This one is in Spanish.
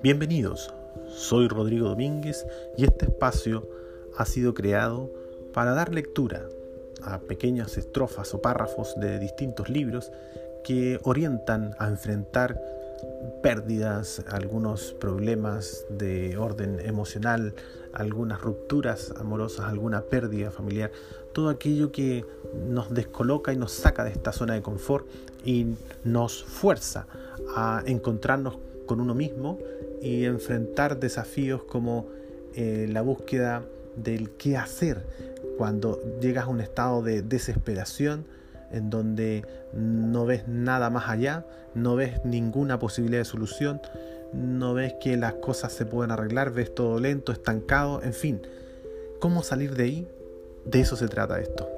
Bienvenidos, soy Rodrigo Domínguez y este espacio ha sido creado para dar lectura a pequeñas estrofas o párrafos de distintos libros que orientan a enfrentar pérdidas, algunos problemas de orden emocional, algunas rupturas amorosas, alguna pérdida familiar, todo aquello que nos descoloca y nos saca de esta zona de confort y nos fuerza a encontrarnos con uno mismo y enfrentar desafíos como eh, la búsqueda del qué hacer cuando llegas a un estado de desesperación en donde no ves nada más allá, no ves ninguna posibilidad de solución, no ves que las cosas se pueden arreglar, ves todo lento, estancado, en fin. ¿Cómo salir de ahí? De eso se trata esto.